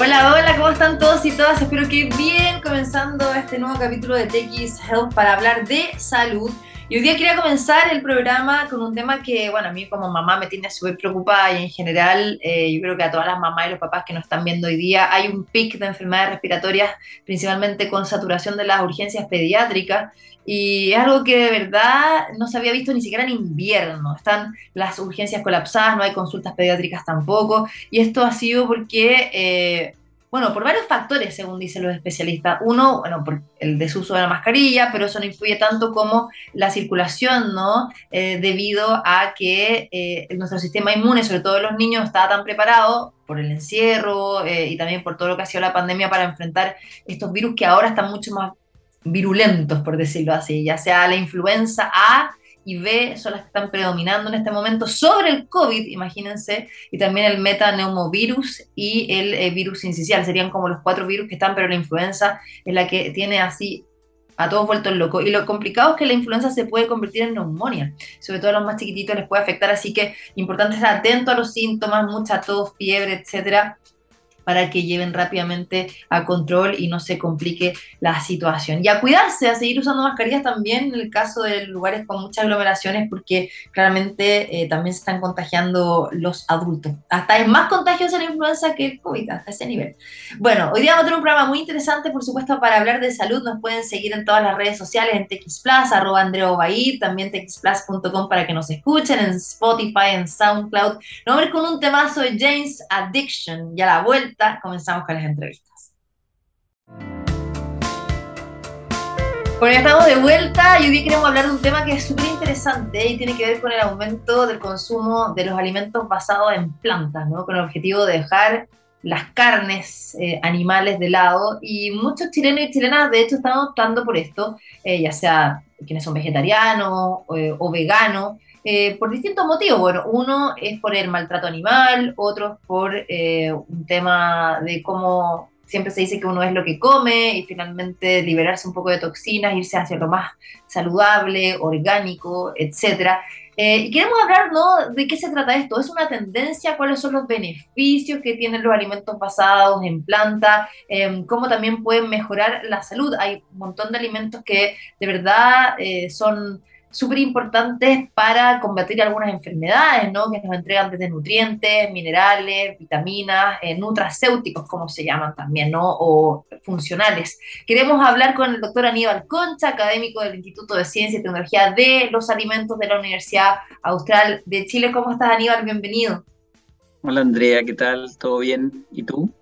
Hola, hola, ¿cómo están todos y todas? Espero que bien comenzando este nuevo capítulo de TX Health para hablar de salud. Y hoy día quería comenzar el programa con un tema que, bueno, a mí como mamá me tiene súper preocupada y en general eh, yo creo que a todas las mamás y los papás que nos están viendo hoy día hay un pic de enfermedades respiratorias, principalmente con saturación de las urgencias pediátricas. Y es algo que de verdad no se había visto ni siquiera en invierno. Están las urgencias colapsadas, no hay consultas pediátricas tampoco. Y esto ha sido porque... Eh, bueno, por varios factores, según dicen los especialistas. Uno, bueno, por el desuso de la mascarilla, pero eso no influye tanto como la circulación, ¿no? Eh, debido a que eh, nuestro sistema inmune, sobre todo los niños, estaba tan preparado por el encierro eh, y también por todo lo que ha sido la pandemia para enfrentar estos virus que ahora están mucho más virulentos, por decirlo así, ya sea la influenza A y B son las que están predominando en este momento sobre el COVID, imagínense, y también el metaneumovirus y el eh, virus incisional. Serían como los cuatro virus que están, pero la influenza es la que tiene así a todos vueltos locos. Y lo complicado es que la influenza se puede convertir en neumonía. Sobre todo a los más chiquititos les puede afectar, así que importante estar atento a los síntomas, mucha tos, fiebre, etcétera para que lleven rápidamente a control y no se complique la situación. Y a cuidarse, a seguir usando mascarillas también en el caso de lugares con muchas aglomeraciones, porque claramente eh, también se están contagiando los adultos. Hasta es más contagiosa la influenza que el COVID, hasta ese nivel. Bueno, hoy día vamos a tener un programa muy interesante, por supuesto, para hablar de salud. Nos pueden seguir en todas las redes sociales, en TXPlus, arroba Andreo también txplus.com para que nos escuchen, en Spotify, en SoundCloud. Nos vamos con un temazo de James Addiction y a la vuelta comenzamos con las entrevistas. Bueno, ya estamos de vuelta y hoy queremos hablar de un tema que es súper interesante y tiene que ver con el aumento del consumo de los alimentos basados en plantas, ¿no? Con el objetivo de dejar las carnes eh, animales de lado y muchos chilenos y chilenas de hecho están optando por esto, eh, ya sea quienes son vegetarianos eh, o veganos, eh, por distintos motivos. Bueno, uno es por el maltrato animal, otro por eh, un tema de cómo siempre se dice que uno es lo que come y finalmente liberarse un poco de toxinas, irse hacia lo más saludable, orgánico, etc. Eh, y queremos hablar, ¿no? ¿De qué se trata esto? ¿Es una tendencia? ¿Cuáles son los beneficios que tienen los alimentos basados en planta? Em, ¿Cómo también pueden mejorar la salud? Hay un montón de alimentos que de verdad son súper importantes para combatir algunas enfermedades, ¿no? Que nos entregan desde nutrientes, minerales, vitaminas, eh, nutracéuticos, como se llaman también, ¿no? O funcionales. Queremos hablar con el doctor Aníbal Concha, académico del Instituto de Ciencia y Tecnología de los Alimentos de la Universidad Austral de Chile. ¿Cómo estás, Aníbal? Bienvenido. Hola, Andrea, ¿qué tal? ¿Todo bien? ¿Y tú?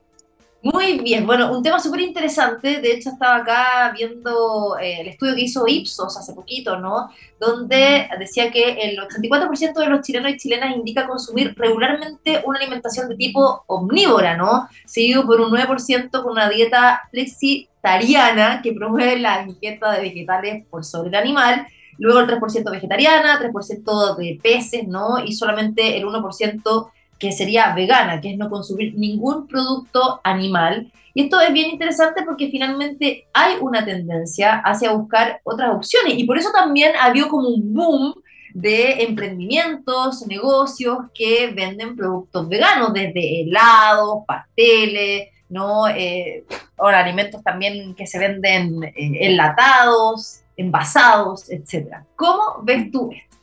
Muy bien, bueno, un tema súper interesante. De hecho, estaba acá viendo eh, el estudio que hizo Ipsos hace poquito, ¿no? Donde decía que el 84% de los chilenos y chilenas indica consumir regularmente una alimentación de tipo omnívora, ¿no? Seguido por un 9% con una dieta flexitariana que promueve la ingesta de vegetales por sobre el animal. Luego el 3% vegetariana, 3% de peces, ¿no? Y solamente el 1% que sería vegana, que es no consumir ningún producto animal. Y esto es bien interesante porque finalmente hay una tendencia hacia buscar otras opciones y por eso también ha habido como un boom de emprendimientos, negocios que venden productos veganos, desde helados, pasteles, ¿no? Eh, ahora alimentos también que se venden eh, enlatados, envasados, etc. ¿Cómo ves tú esto?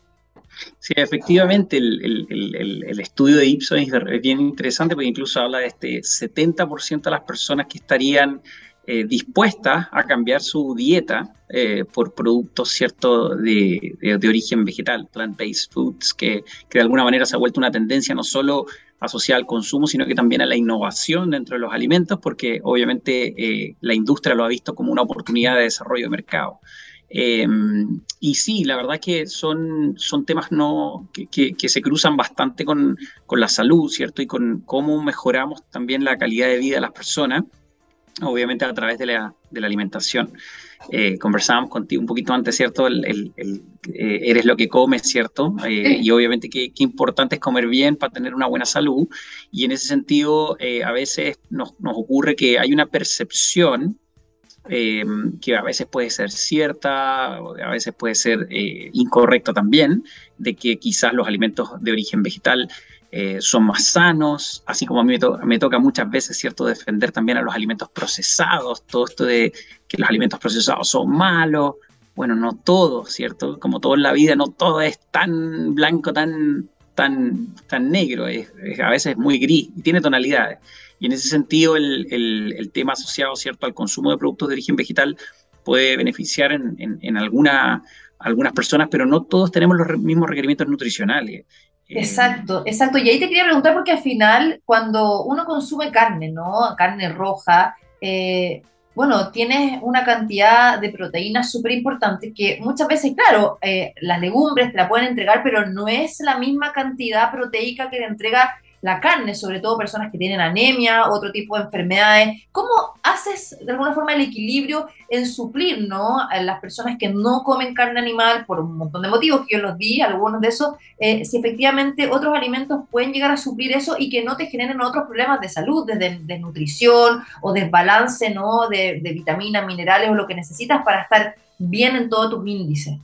Sí, efectivamente, el, estudio de Ipsos es bien interesante porque incluso habla de este 70% de las personas que estarían eh, dispuestas a cambiar su dieta eh, por productos cierto de, origen vegetal, plant-based foods, que, de alguna manera se ha vuelto una tendencia no solo asociada al consumo, sino que también a la innovación dentro de los alimentos, porque obviamente eh, la industria lo ha visto como una oportunidad de desarrollo de mercado. Em, y sí, la verdad que son, son temas no, que, que, se cruzan bastante con, con, la salud, ¿cierto? Y con cómo mejoramos también la calidad de vida de las personas, obviamente a través de la, de la alimentación. Eh, conversábamos contigo un poquito antes, ¿cierto? El, el, eh, eres lo que comes, ¿cierto? Eh, y obviamente qué, qué, importante es comer bien para tener una buena salud. Y en ese sentido, a veces nos, nos ocurre que hay una percepción eh, que a veces puede ser cierta, a veces puede ser eh, incorrecta también, de que quizás los alimentos de origen vegetal eh, son más sanos, así como a mí me, toca muchas veces, ¿cierto?, defender también a los alimentos procesados, todo esto de que los alimentos procesados son malos, bueno, no todo, ¿cierto? Como todo en la vida, no todo es tan blanco, tan, tan, tan negro, es, a veces es muy gris y tiene tonalidades. Y en ese sentido, el, el, tema asociado, ¿cierto?, al consumo de productos de origen vegetal puede beneficiar en, en, alguna, algunas personas, pero no todos tenemos los mismos requerimientos nutricionales. Eh, exacto, exacto. Y ahí te quería preguntar porque al final, cuando uno consume carne, ¿no? Carne roja, eh, bueno, tienes una cantidad de proteínas súper importante que muchas veces, claro, eh, las legumbres te la pueden entregar, pero no es la misma cantidad proteica que le entrega la carne, sobre todo personas que tienen anemia, otro tipo de enfermedades. ¿Cómo haces de alguna forma el equilibrio en suplir ¿no? a las personas que no comen carne animal por un montón de motivos que yo los di, algunos de esos, eh, si efectivamente otros alimentos pueden llegar a suplir eso y que no te generen otros problemas de salud, de desnutrición o desbalance ¿no? de, de vitaminas, minerales o lo que necesitas para estar bien en todos tus índices?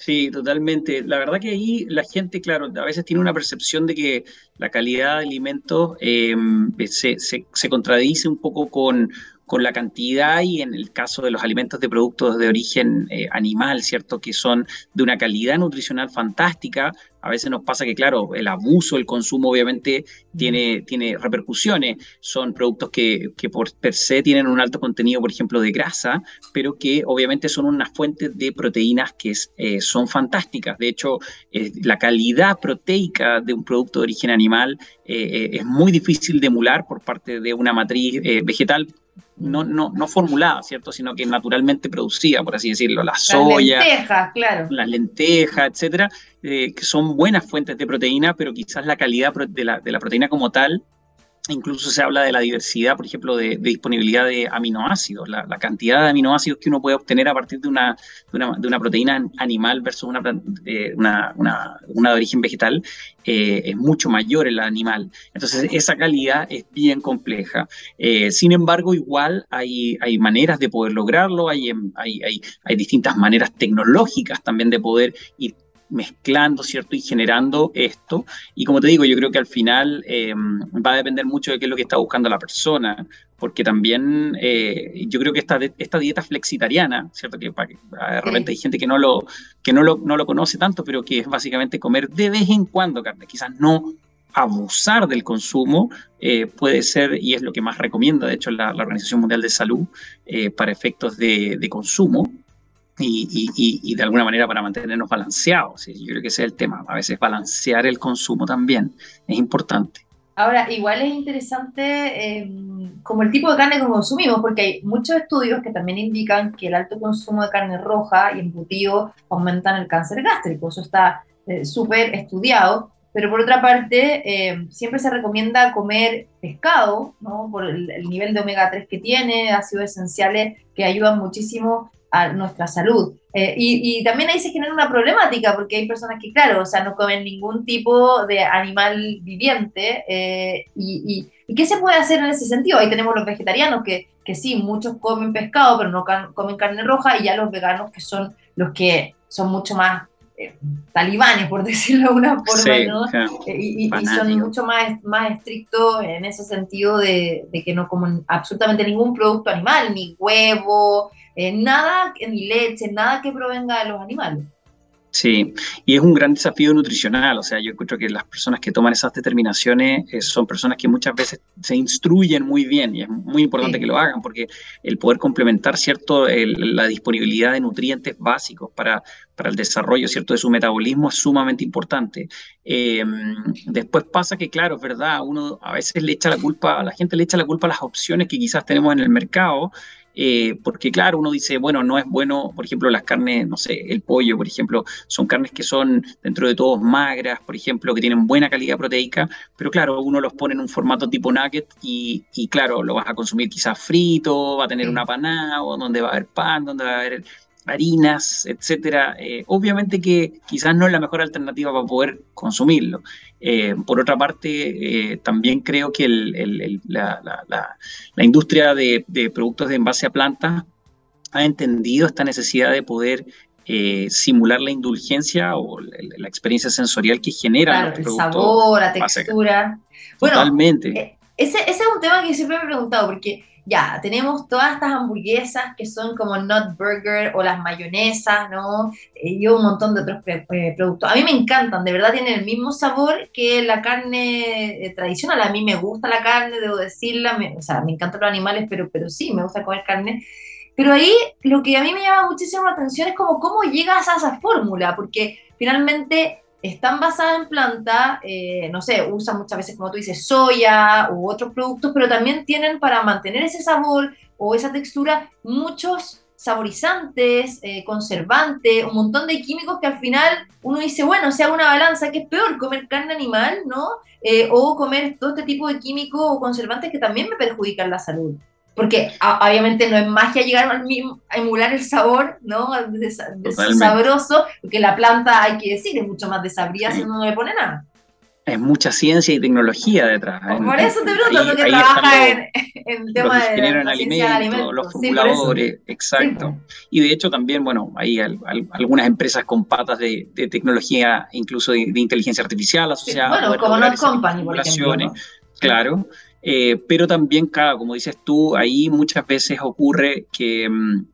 Sí, totalmente. La verdad que ahí la gente, claro, a veces tiene una percepción de que la calidad de alimentos em, se, se, contradice un poco con, con la cantidad y en el caso de los alimentos de productos de origen eh, animal, ¿cierto? Que son de una calidad nutricional fantástica. A veces nos pasa que, claro, el abuso, el consumo obviamente tiene, tiene repercusiones. Son productos que, que por per se tienen un alto contenido, por ejemplo, de grasa, pero que obviamente son unas fuentes de proteínas que eh, son fantásticas. De hecho, eh, la calidad proteica de un producto de origen animal es muy difícil de emular por parte de una matriz vegetal no, no, no formulada, ¿cierto? Sino que naturalmente producida, por así decirlo, la soya. Las lentejas, claro. Las lentejas, etcétera, eh, que son buenas fuentes de proteína, pero quizás la calidad de la, de la proteína como tal Incluso se habla de la diversidad, por ejemplo, de, disponibilidad de aminoácidos, la, cantidad de aminoácidos que uno puede obtener a partir de una, proteína animal versus una, una, de origen vegetal eh, es mucho mayor en la animal. Entonces, esa calidad es bien compleja. Eh, sin embargo, igual hay, maneras de poder lograrlo, hay, hay, hay distintas maneras tecnológicas también de poder ir mezclando, ¿cierto? Y generando esto. Y como te digo, yo creo que al final eh, va a depender mucho de qué es lo que está buscando la persona, porque también eh, yo creo que esta, esta dieta flexitariana, ¿cierto? Que de repente hay gente que, no lo, que no, lo, no lo conoce tanto, pero que es básicamente comer de vez en cuando carne, quizás no abusar del consumo eh, puede ser, y es lo que más recomienda, de hecho, la, Organización Mundial de Salud, para efectos de, de consumo, y, de alguna manera para mantenernos balanceados. Yo creo que ese es el tema. A veces balancear el consumo también es importante. Ahora, igual es interesante eh, como el tipo de carne que consumimos, porque hay muchos estudios que también indican que el alto consumo de carne roja y embutido aumentan el cáncer gástrico. Eso está eh, súper estudiado. Pero por otra parte, eh, siempre se recomienda comer pescado, ¿no? Por el, el nivel de omega 3 que tiene, ácidos esenciales que ayudan muchísimo a nuestra salud. Eh, y, también ahí se genera una problemática, porque hay personas que, claro, o sea, no comen ningún tipo de animal viviente. Eh, y, qué se puede hacer en ese sentido? Ahí tenemos los vegetarianos, que, que sí, muchos comen pescado, pero no comen carne roja, y ya los veganos, que son los que son mucho más eh, talibanes, por decirlo de alguna forma, ¿no? y, son mucho más, más estrictos en ese sentido de, de que no comen absolutamente ningún producto animal, ni huevo, eh, nada, ni leche, nada que provenga de los animales. Sí, y es un gran desafío nutricional, o sea, yo encuentro que las personas que toman esas determinaciones eh, son personas que muchas veces se instruyen muy bien y es muy importante que lo hagan porque el poder complementar, ¿cierto?, la disponibilidad de nutrientes básicos para, para el desarrollo, ¿cierto?, de su metabolismo es sumamente importante. Eh, después pasa que, claro, es verdad, uno a veces le echa la culpa, a la gente le echa la culpa a las opciones que quizás tenemos en el mercado eh, porque claro, uno dice, bueno, no es bueno, por ejemplo, las carnes, no sé, el pollo, por ejemplo, son carnes que son dentro de todos magras, por ejemplo, que tienen buena calidad proteica, pero claro, uno los pone en un formato tipo nugget y, y claro, lo vas a consumir quizás frito, va a tener una panada, o donde va a haber pan, donde va a haber harinas, etcétera, eh, obviamente que quizás no es la mejor alternativa para poder consumirlo. Eh, por otra parte, eh, también creo que la, industria de, productos de envase a plantas ha entendido esta necesidad de poder eh, simular la indulgencia o la, experiencia sensorial que genera el sabor, la textura. Bueno, Totalmente. Eh, ese, ese, es un tema que siempre me he preguntado, porque ya, tenemos todas estas hamburguesas que son como Nut Burger o las mayonesas, ¿no? Eh, y un montón de otros productos. A mí me encantan, de verdad tienen el mismo sabor que la carne tradicional. A mí me gusta la carne, debo decirla, o sea, me encantan los animales, pero, pero sí, me gusta comer carne. Pero ahí lo que a mí me llama muchísimo la atención es como cómo llegas a esa fórmula, porque finalmente están basadas en planta, eh, no sé, usan muchas veces, como tú dices, soya u otros productos, pero también tienen para mantener ese sabor o esa textura muchos saborizantes, eh, conservantes, un montón de químicos que al final uno dice, bueno, si hago una balanza, que es peor comer carne animal, ¿no? Eh, o comer todo este tipo de químicos o conservantes que también me perjudican la salud porque obviamente no es magia llegar al mismo, a emular el sabor, ¿no? De, sabroso, porque la planta, hay que decir, es mucho más desabrida si uno no le pone nada. Es mucha ciencia y tecnología detrás. Por eso te pregunto, que trabaja en, el tema de en alimentos, los formuladores, exacto. Y de hecho también, bueno, hay algunas empresas con patas de, tecnología, incluso de, inteligencia artificial asociadas. bueno, como Not Company, por ejemplo. Claro. Eh, pero también, claro, como dices tú, ahí muchas veces ocurre que mm,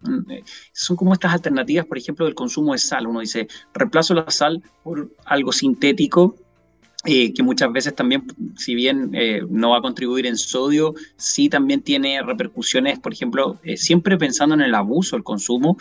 son como estas alternativas, por ejemplo, del consumo de sal. Uno dice, reemplazo la sal por algo sintético eh, que muchas veces también, si bien eh, no va a contribuir en sodio, sí también tiene repercusiones, por ejemplo, eh, siempre pensando en el abuso, el consumo,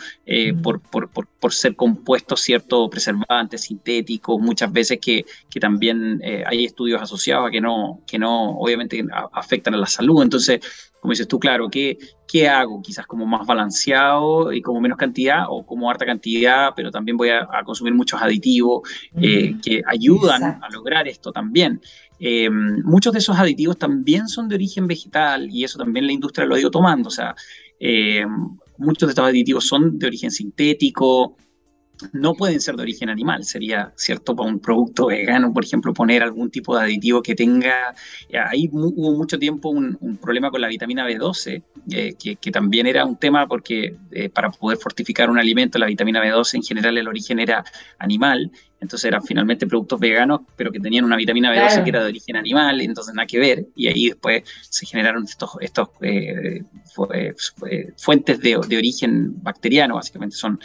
por, por, por, por, ser compuestos ciertos preservantes sintéticos, muchas veces que, que también hay estudios asociados a que no, que no obviamente afectan a la salud. Entonces, como dices tú, claro, ¿qué, ¿qué hago? Quizás como más balanceado y como menos cantidad o como harta cantidad, pero también voy a, consumir muchos aditivos eh, que ayudan a lograr esto también. Eh, muchos de esos aditivos también son de origen vegetal y eso también la industria lo ha ido tomando. O sea, eh, muchos de estos aditivos son de origen sintético, no pueden ser de origen animal. Sería cierto para un producto vegano, por ejemplo, poner algún tipo de aditivo que tenga. Eh, ahí hubo mucho tiempo un, problema con la vitamina B12, eh, que, también era un tema porque eh, para poder fortificar un alimento, la vitamina B12 en general el origen era animal entonces eran finalmente productos veganos, pero que tenían una vitamina B12 que era de origen animal, entonces nada que ver. Y ahí después se generaron estos, estos eh, eh, fuentes de, origen bacteriano, básicamente son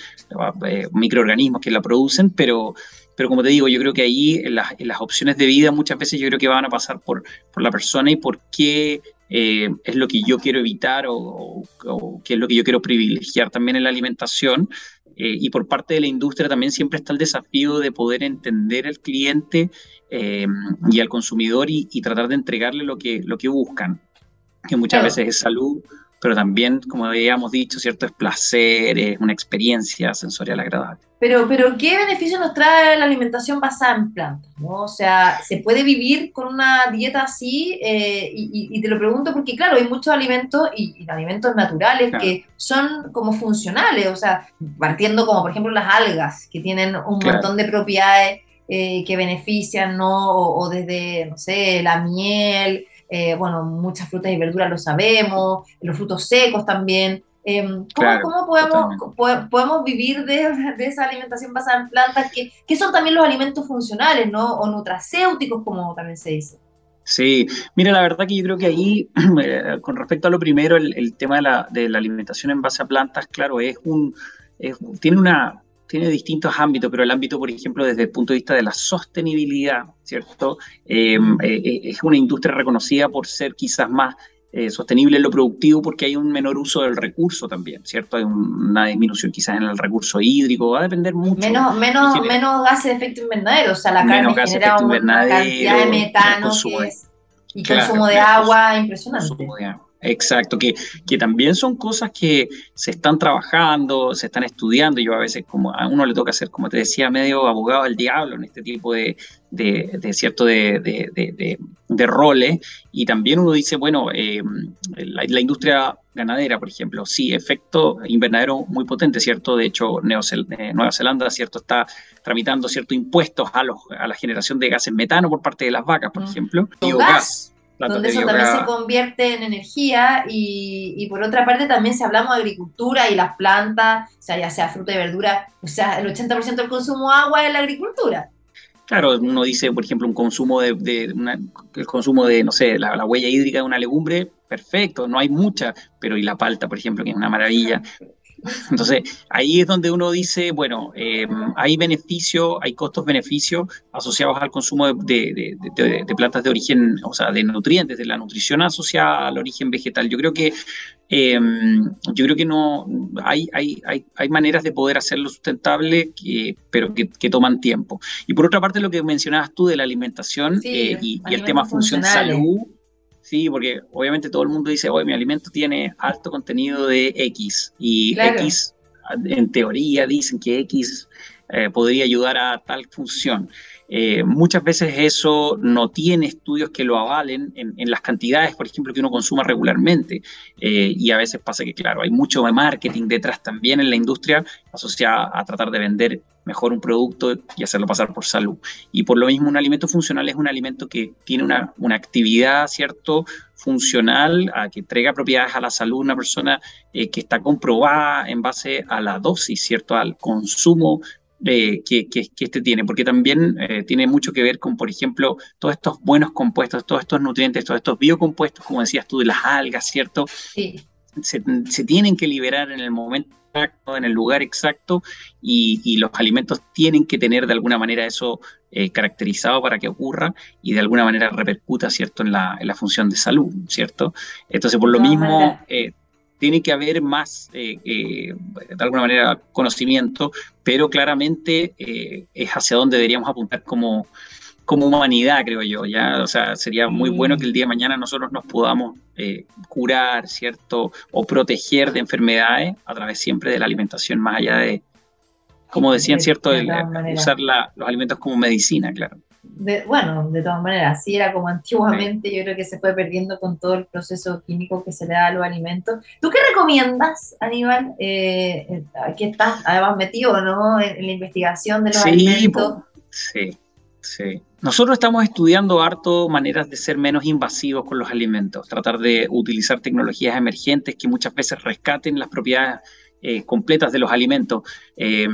eh, microorganismos que la producen, pero, pero como te digo, yo creo que ahí en las, opciones de vida muchas veces yo creo que van a pasar por, por la persona y por qué es lo que yo quiero evitar o, o, qué es lo que yo quiero privilegiar también en la alimentación eh, y por parte de la industria también siempre está el desafío de poder entender al cliente eh, y al consumidor y, tratar de entregarle lo que, lo que buscan, que muchas veces es salud, pero también, como habíamos dicho, ¿cierto? Es placer, es una experiencia sensorial agradable. Pero, pero ¿qué beneficio nos trae la alimentación basada en plantas? ¿no? O sea, ¿se puede vivir con una dieta así? Eh, y, te lo pregunto porque, claro, hay muchos alimentos y, alimentos naturales que son como funcionales, o sea, partiendo como, por ejemplo, las algas, que tienen un montón de propiedades eh, que benefician, ¿no? O, desde, no sé, la miel, eh, bueno, muchas frutas y verduras lo sabemos, los frutos secos también. Em, ¿Cómo, podemos, podemos vivir de, esa alimentación basada en plantas, que, son también los alimentos funcionales, ¿no? O nutracéuticos, como también se dice? Sí, mira, la verdad que yo creo que ahí, eh, con respecto a lo primero, el, tema de la, de la, alimentación en base a plantas, claro, es un, tiene una, tiene distintos ámbitos, pero el ámbito, por ejemplo, desde el punto de vista de la sostenibilidad, ¿cierto? Em, eh, es una industria reconocida por ser quizás más eh, sostenible en lo productivo porque hay un menor uso del recurso también, ¿cierto? Hay una disminución quizás en el recurso hídrico, va a depender mucho. Menos, menos, menos gases de efecto invernadero, o sea, la carne genera una cantidad de metano y consumo de agua impresionante. Exacto, que, que también son cosas que se están trabajando, se están estudiando. Yo a veces, como a uno le toca ser, como te decía, medio abogado del diablo en este tipo de, de, cierto de, de, de, roles. Y también uno dice, bueno, eh, la, industria ganadera, por ejemplo, sí, efecto invernadero muy potente, ¿cierto? De hecho, eh, Nueva Zelanda, ¿cierto? Está tramitando ciertos impuestos a, los, a la generación de gases metano por parte de las vacas, por mm. ejemplo. Biogás donde eso también se convierte en energía y, por otra parte también si hablamos de agricultura y las plantas, o sea, ya sea fruta y verdura, o sea, el 80% del consumo de agua es la agricultura. Claro, uno dice, por ejemplo, un consumo de, el consumo de, no sé, la, huella hídrica de una legumbre, perfecto, no hay mucha, pero y la palta, por ejemplo, que es una maravilla. Entonces, ahí es donde uno dice, bueno, eh, hay beneficio, hay costos-beneficios asociados al consumo de, plantas de origen, o sea, de nutrientes, de la nutrición asociada al origen vegetal. Yo creo que, eh, yo creo que no, hay, hay, hay, hay, maneras de poder hacerlo sustentable, pero que, toman tiempo. Y por otra parte, lo que mencionabas tú de la alimentación eh, y, y el tema función-salud Sí, porque obviamente todo el mundo dice, oye, mi alimento tiene alto contenido de X y X, en teoría dicen que X eh, podría ayudar a tal función. Eh, muchas veces eso no tiene estudios que lo avalen en, las cantidades, por ejemplo, que uno consuma regularmente. Eh, y a veces pasa que, claro, hay mucho marketing detrás también en la industria asociada a tratar de vender mejor un producto y hacerlo pasar por salud. Y por lo mismo, un alimento funcional es un alimento que tiene una, una actividad, ¿cierto? funcional, que entrega propiedades a la salud una persona que está comprobada en base a la dosis, ¿cierto? Al consumo eh, que, este tiene, porque también eh, tiene mucho que ver con, por ejemplo, todos estos buenos compuestos, todos estos nutrientes, todos estos biocompuestos, como decías tú, de las algas, ¿cierto? Sí. Se, tienen que liberar en el momento exacto, en el lugar exacto, y, los alimentos tienen que tener de alguna manera eso eh, caracterizado para que ocurra y de alguna manera repercuta, ¿cierto?, en la, en la función de salud, ¿cierto? Entonces, por lo mismo, tiene que haber más, eh, eh, de alguna manera, conocimiento, pero claramente eh, es hacia donde deberíamos apuntar como, como humanidad, creo yo, ¿ya? O sea, sería muy bueno que el día de mañana nosotros nos podamos curar, ¿cierto? O proteger de enfermedades a través siempre de la alimentación, más allá de, como decían, ¿cierto? usar los alimentos como medicina, claro bueno, de todas maneras, así era como antiguamente, yo creo que se fue perdiendo con todo el proceso químico que se le da a los alimentos. ¿Tú qué recomiendas, Aníbal? Eh, aquí estás además metido, ¿no? En, la investigación de los alimentos. sí, sí. Nosotros estamos estudiando harto maneras de ser menos invasivos con los alimentos, tratar de utilizar tecnologías emergentes que muchas veces rescaten las propiedades eh, completas de los alimentos. Eh,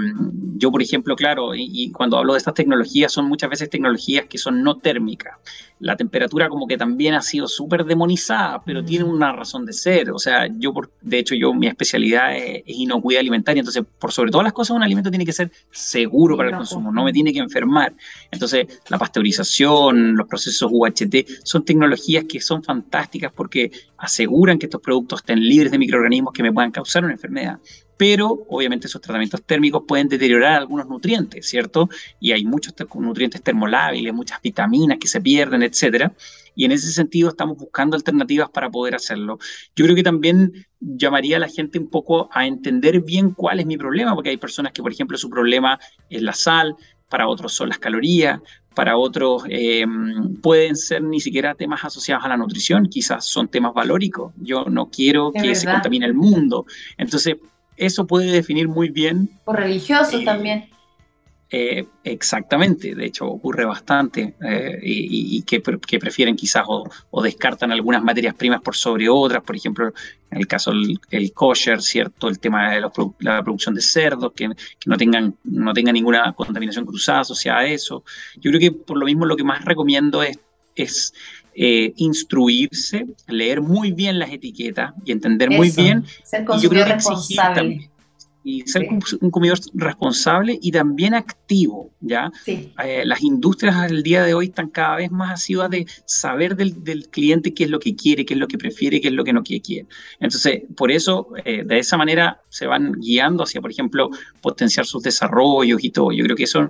yo, por ejemplo, claro, y, cuando hablo de estas tecnologías, son muchas veces tecnologías que son no térmicas. La temperatura como que también ha sido súper demonizada, pero tiene una razón de ser. O sea, yo, por, de hecho, yo mi especialidad es, inocuidad alimentaria, entonces, por sobre todas las cosas, un alimento tiene que ser seguro para el consumo, no me tiene que enfermar. Entonces, la pasteurización, los procesos UHT, son tecnologías que son fantásticas porque aseguran que estos productos estén libres de microorganismos que me puedan causar una enfermedad pero obviamente esos tratamientos térmicos pueden deteriorar algunos nutrientes, ¿cierto? Y hay muchos nutrientes termolábiles, muchas vitaminas que se pierden, etcétera. Y en ese sentido estamos buscando alternativas para poder hacerlo. Yo creo que también llamaría a la gente un poco a entender bien cuál es mi problema, porque hay personas que, por ejemplo, su problema es la sal, para otros son las calorías, para otros em, pueden ser ni siquiera temas asociados a la nutrición, quizás son temas valóricos. Yo no quiero que se contamine el mundo. Entonces, eso puede definir muy bien. O religioso eh, también. Eh, exactamente, de hecho ocurre bastante eh, y, que, prefieren quizás o, descartan algunas materias primas por sobre otras, por ejemplo, en el caso del kosher, ¿cierto? El tema de la, producción de cerdos, que, no, tengan, no tengan ninguna contaminación cruzada asociada a eso. Yo creo que por lo mismo lo que más recomiendo es, es eh, instruirse, leer muy bien las etiquetas y entender muy bien. Ser y yo creo que responsable. y ser un consumidor responsable y también activo, ¿ya? Eh, las industrias al día de hoy están cada vez más asiduas de saber del, del, cliente qué es lo que quiere, qué es lo que prefiere, qué es lo que no quiere. Entonces, por eso, eh, de esa manera se van guiando hacia, por ejemplo, potenciar sus desarrollos y todo. Yo creo que eso,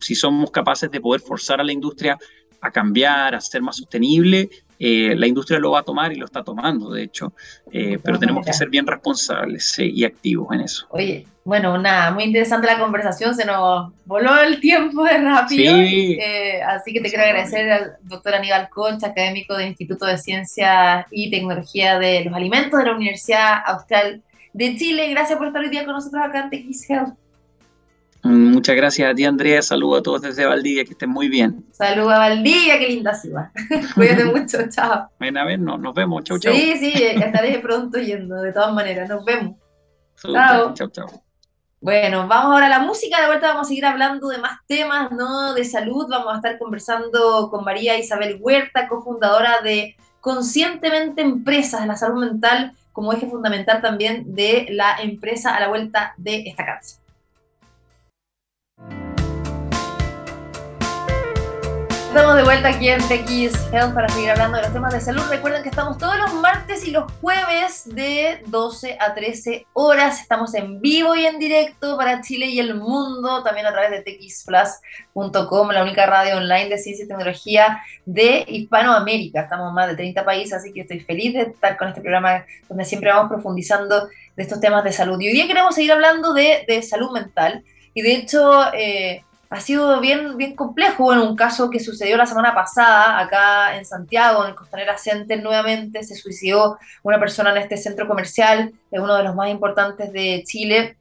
si somos capaces de poder forzar a la industria a cambiar, a ser más sostenible, eh, la industria lo va a tomar y lo está tomando, de hecho, eh, pero tenemos que ser bien responsables y activos en eso. Oye, bueno, nada, muy interesante la conversación, se nos voló el tiempo de rápido, eh, así que te quiero agradecer al doctor Aníbal Concha, académico del Instituto de Ciencia y Tecnología de los Alimentos de la Universidad Austral de Chile. Gracias por estar hoy día con nosotros acá en TX Health. Muchas gracias a ti, Andrea. Saludos a todos desde Valdivia, que estén muy bien. Saludos a Valdivia, qué linda ciudad. Cuídate mucho, chao. Ven a vernos, nos vemos. Chau, chau. Sí, sí, estaré pronto yendo, de todas maneras. Nos vemos. chao. Chao, chao. Bueno, vamos ahora a la música, de vuelta vamos a seguir hablando de más temas, ¿no? De salud, vamos a estar conversando con María Isabel Huerta, cofundadora de Conscientemente Empresas, la salud mental como eje fundamental también de la empresa a la vuelta de esta casa. Estamos de vuelta aquí en TX Health para seguir hablando de los temas de salud. Recuerden que estamos todos los martes y los jueves de 12 a 13 horas. Estamos en vivo y en directo para Chile y el mundo, también a través de txplus.com, la única radio online de ciencia y tecnología de Hispanoamérica. Estamos en más de 30 países, así que estoy feliz de estar con este programa donde siempre vamos profundizando de estos temas de salud. Y hoy día queremos seguir hablando de, de salud mental. Y de hecho, eh, ha sido bien, bien complejo. En un caso que sucedió la semana pasada, acá en Santiago, en el Costanera Center, nuevamente se suicidó una persona en este centro comercial, es uno de los más importantes de Chile,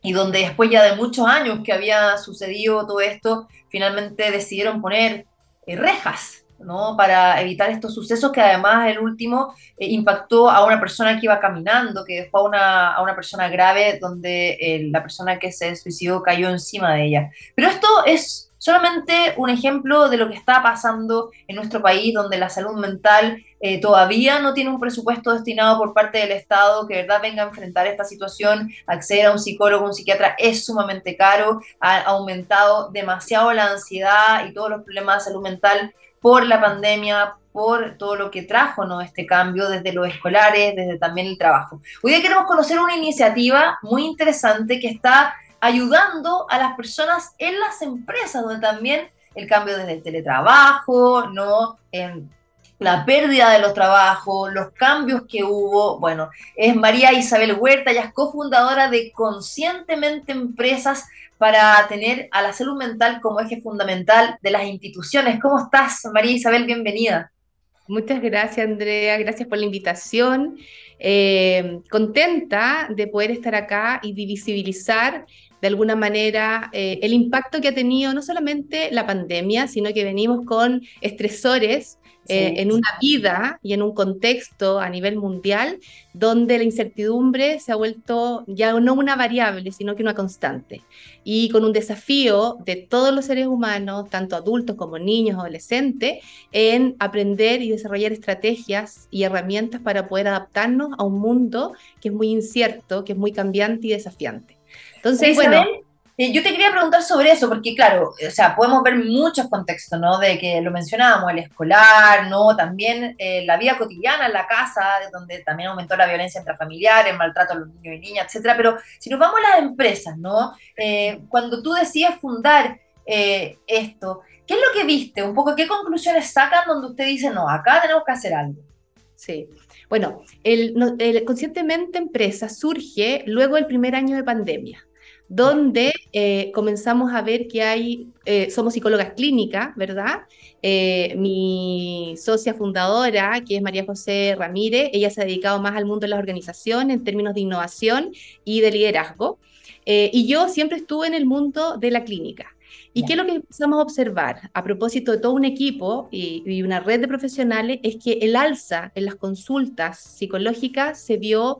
y donde después ya de muchos años que había sucedido todo esto, finalmente decidieron poner eh, rejas ¿no? Para evitar estos sucesos que además el último eh, impactó a una persona que iba caminando, que dejó a una, a una persona grave donde eh, la persona que se suicidó cayó encima de ella. Pero esto es solamente un ejemplo de lo que está pasando en nuestro país, donde la salud mental eh, todavía no tiene un presupuesto destinado por parte del Estado que verdad venga a enfrentar esta situación, acceder a un psicólogo, un psiquiatra es sumamente caro, ha aumentado demasiado la ansiedad y todos los problemas de salud mental por la pandemia, por todo lo que trajo ¿no? este cambio desde los escolares, desde también el trabajo. Hoy día queremos conocer una iniciativa muy interesante que está ayudando a las personas en las empresas, donde también el cambio desde el teletrabajo, ¿no? La pérdida de los trabajos, los cambios que hubo. Bueno, es María Isabel Huerta, ella es cofundadora de Conscientemente Empresas para tener a la salud mental como eje fundamental de las instituciones. ¿Cómo estás, María Isabel? Bienvenida. Muchas gracias, Andrea. Gracias por la invitación. Eh, contenta de poder estar acá y de visibilizar de alguna manera eh, el impacto que ha tenido no solamente la pandemia, sino que venimos con estresores eh, en una vida y en un contexto a nivel mundial donde la incertidumbre se ha vuelto ya no una variable, sino que una constante. Y con un desafío de todos los seres humanos, tanto adultos como niños, adolescentes, en aprender y desarrollar estrategias y herramientas para poder adaptarnos a un mundo que es muy incierto, que es muy cambiante y desafiante. Entonces, bueno... Eh, yo te quería preguntar sobre eso, porque claro, o sea, podemos ver muchos contextos, ¿no? De que lo mencionábamos, el escolar, ¿no? También eh, la vida cotidiana la casa, donde también aumentó la violencia intrafamiliar, el maltrato a los niños y niñas, etcétera. Pero si nos vamos a las empresas, ¿no? Eh, cuando tú decías fundar esto, ¿qué es lo que viste? Un poco, ¿qué conclusiones sacan donde usted dice, no, acá tenemos que hacer algo? Sí. Bueno, el, el Conscientemente Empresa surge luego del primer año de pandemia donde eh, comenzamos a ver que hay, eh, somos psicólogas clínicas, ¿verdad? Eh, mi socia fundadora, que es María José Ramírez, ella se ha dedicado más al mundo de la organización en términos de innovación y de liderazgo. y yo siempre estuve en el mundo de la clínica. ¿Y qué es lo que empezamos a observar a propósito de todo un equipo y, una red de profesionales? Es que el alza en las consultas psicológicas se vio,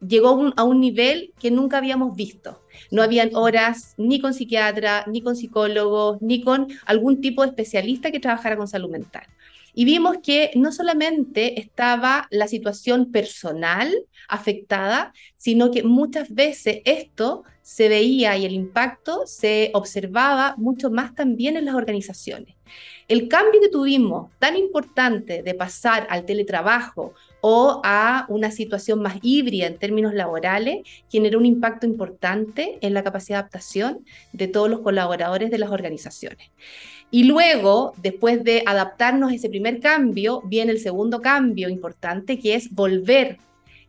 llegó a un nivel que nunca habíamos visto. No habían horas ni con psiquiatra, ni con psicólogos, ni con algún tipo de especialista que trabajara con salud mental. Y vimos que no solamente estaba la situación personal afectada, sino que muchas veces esto se veía y el impacto se observaba mucho más también en las organizaciones. El cambio que tuvimos tan importante de pasar al teletrabajo o a una situación más híbrida en términos laborales generó un impacto importante en la capacidad de adaptación de todos los colaboradores de las organizaciones. Y luego, después de adaptarnos a ese primer cambio, viene el segundo cambio importante, que es volver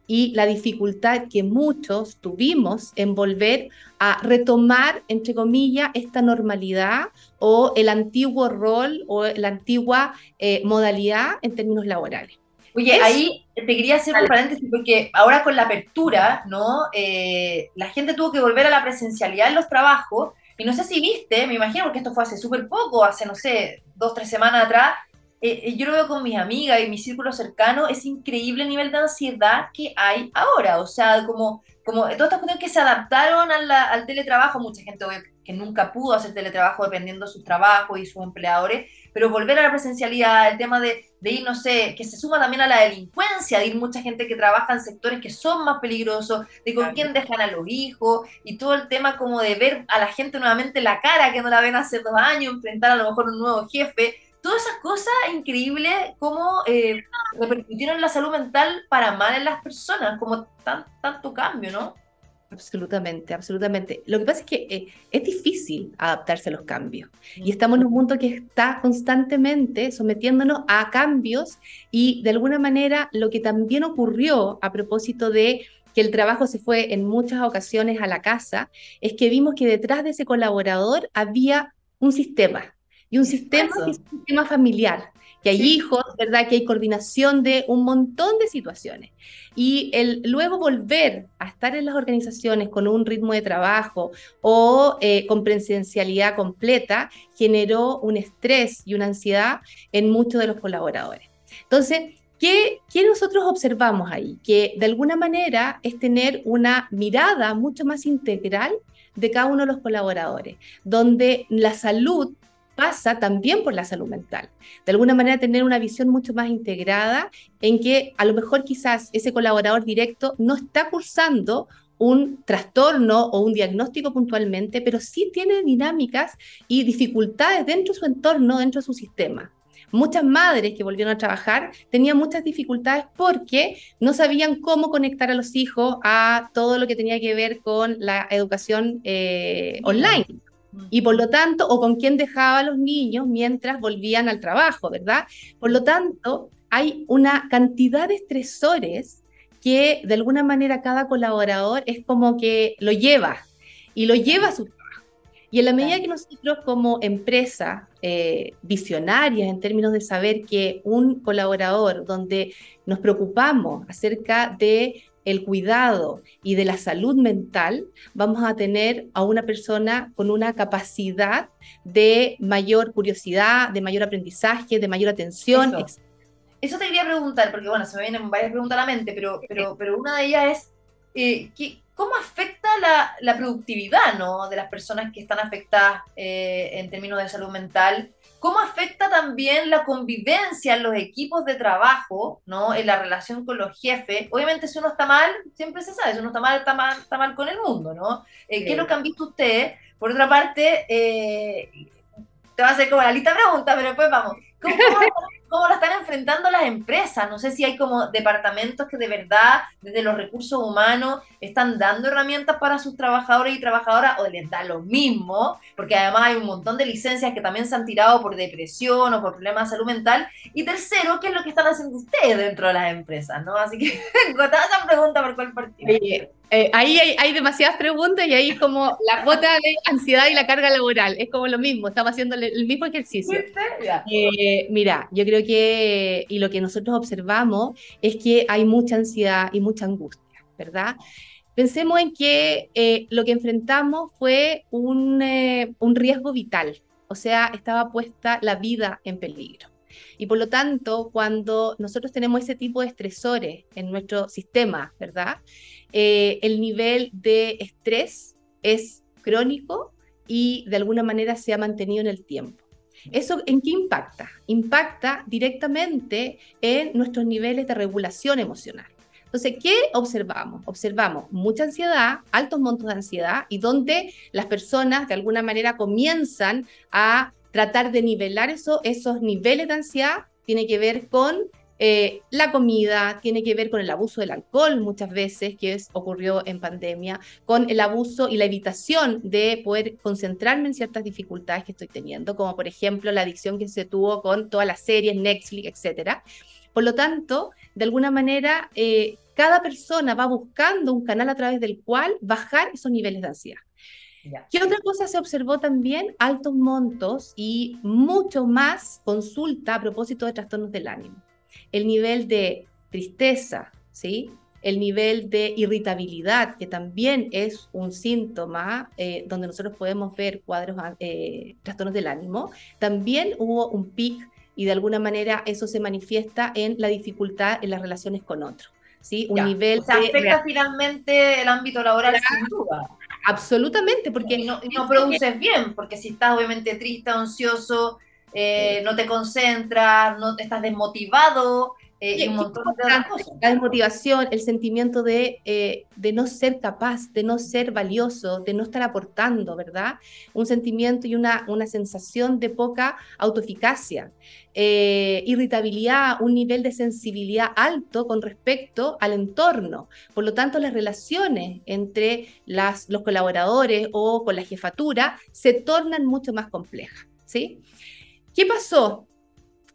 y la dificultad que muchos tuvimos en volver a retomar, entre comillas, esta normalidad o el antiguo rol o la antigua eh, modalidad en términos laborales. Oye, ahí te quería hacer un paréntesis porque ahora con la apertura, ¿no? Eh, la gente tuvo que volver a la presencialidad en los trabajos y no sé si viste, me imagino porque esto fue hace súper poco, hace, no sé, dos, tres semanas atrás, eh, eh, yo lo veo con mis amigas y mi círculo cercano, es increíble el nivel de ansiedad que hay ahora, o sea, como, como todas estas cuestiones que se adaptaron al teletrabajo, mucha gente que nunca pudo hacer teletrabajo dependiendo de sus trabajos y sus empleadores, pero volver a la presencialidad, el tema de, de, ir, no sé, que se suma también a la delincuencia, de ir mucha gente que trabaja en sectores que son más peligrosos, de con quién dejan a los hijos, y todo el tema como de ver a la gente nuevamente la cara que no la ven hace dos años, enfrentar a lo mejor un nuevo jefe, todas esas cosas increíbles como eh, repercutieron la salud mental para mal en las personas, como tan, tanto cambio, ¿no? Absolutamente, absolutamente. Lo que pasa es que eh, es difícil adaptarse a los cambios y estamos en un mundo que está constantemente sometiéndonos a cambios y de alguna manera lo que también ocurrió a propósito de que el trabajo se fue en muchas ocasiones a la casa, es que vimos que detrás de ese colaborador había un sistema y un sistema que es un sistema familiar que hay hijos, ¿verdad? Que hay coordinación de un montón de situaciones. Y el luego volver a estar en las organizaciones con un ritmo de trabajo o eh, con presencialidad completa generó un estrés y una ansiedad en muchos de los colaboradores. Entonces, ¿Qué, ¿Qué, nosotros observamos ahí? Que de alguna manera es tener una mirada mucho más integral de cada uno de los colaboradores, donde la salud pasa también por la salud mental. De alguna manera tener una visión mucho más integrada en que a lo mejor quizás ese colaborador directo no está cursando un trastorno o un diagnóstico puntualmente, pero sí tiene dinámicas y dificultades dentro de su entorno, dentro de su sistema. Muchas madres que volvieron a trabajar tenían muchas dificultades porque no sabían cómo conectar a los hijos a todo lo que tenía que ver con la educación eh, online y por lo tanto, o con quién dejaba a los niños mientras volvían al trabajo, ¿verdad? Por lo tanto, hay una cantidad de estresores que de alguna manera cada colaborador es como que lo lleva y lo lleva a su trabajo. Y en la medida que nosotros como empresa eh, visionarias en términos de saber que un colaborador donde nos preocupamos acerca de el cuidado y de la salud mental, vamos a tener a una persona con una capacidad de mayor curiosidad, de mayor aprendizaje, de mayor atención. Eso, te quería preguntar, porque bueno, se me vienen varias preguntas a la mente, pero, pero, pero una de ellas es, eh, ¿cómo afecta la, la, productividad ¿no? de las personas que están afectadas eh, en términos de salud mental? ¿Cómo afecta también la convivencia en los equipos de trabajo, ¿no? En la relación con los jefes. Obviamente, si uno está mal, siempre se sabe, si uno está mal, está mal, está mal con el mundo, ¿no? Eh, ¿Qué es lo que han visto ustedes? Por otra parte, eh, te va a hacer como la lista de preguntas, pero después vamos. ¿Cómo, cómo lo están enfrentando las empresas. No sé si hay como departamentos que de verdad, desde los recursos humanos, están dando herramientas para sus trabajadores y trabajadoras o les da lo mismo, porque además hay un montón de licencias que también se han tirado por depresión o por problemas de salud mental. Y tercero, ¿qué es lo que están haciendo ustedes dentro de las empresas? ¿no? Así que, esa pregunta por cuál partido. Eh, ahí hay, demasiadas preguntas y ahí como la cuota de ansiedad y la carga laboral. Es como lo mismo, estamos haciendo el, mismo ejercicio. Eh, mira, yo creo que, y lo que nosotros observamos es que hay mucha ansiedad y mucha angustia, ¿verdad? Pensemos en que eh, lo que enfrentamos fue un, un riesgo vital, o sea, estaba puesta la vida en peligro. Y por lo tanto, cuando nosotros tenemos ese tipo de estresores en nuestro sistema, ¿verdad? Eh, el nivel de estrés es crónico y de alguna manera se ha mantenido en el tiempo. ¿Eso en qué impacta? Impacta directamente en nuestros niveles de regulación emocional. Entonces, ¿qué observamos? Observamos mucha ansiedad, altos montos de ansiedad y donde las personas de alguna manera comienzan a tratar de nivelar eso, esos niveles de ansiedad, tiene que ver con eh, la comida tiene que ver con el abuso del alcohol muchas veces, que es, ocurrió en pandemia, con el abuso y la evitación de poder concentrarme en ciertas dificultades que estoy teniendo, como por ejemplo la adicción que se tuvo con todas las series, Netflix, etc. Por lo tanto, de alguna manera, eh, cada persona va buscando un canal a través del cual bajar esos niveles de ansiedad. ¿Qué otra cosa se observó también? Altos montos y mucho más consulta a propósito de trastornos del ánimo el nivel de tristeza, ¿sí? el nivel de irritabilidad, que también es un síntoma eh, donde nosotros podemos ver cuadros, eh, trastornos del ánimo, también hubo un pic y de alguna manera eso se manifiesta en la dificultad en las relaciones con otros. ¿sí? Un nivel o afecta finalmente el ámbito laboral sin duda. Absolutamente, porque... no, no produces bien, porque si estás obviamente triste, ansioso, eh, no te concentras, no te estás desmotivado, eh, un montón de La desmotivación, el sentimiento de, eh, de no ser capaz, de no ser valioso, de no estar aportando, ¿verdad? Un sentimiento y una, una sensación de poca autoeficacia, eh, irritabilidad, un nivel de sensibilidad alto con respecto al entorno. Por lo tanto, las relaciones entre las, los colaboradores o con la jefatura se tornan mucho más complejas, ¿sí? ¿Qué pasó?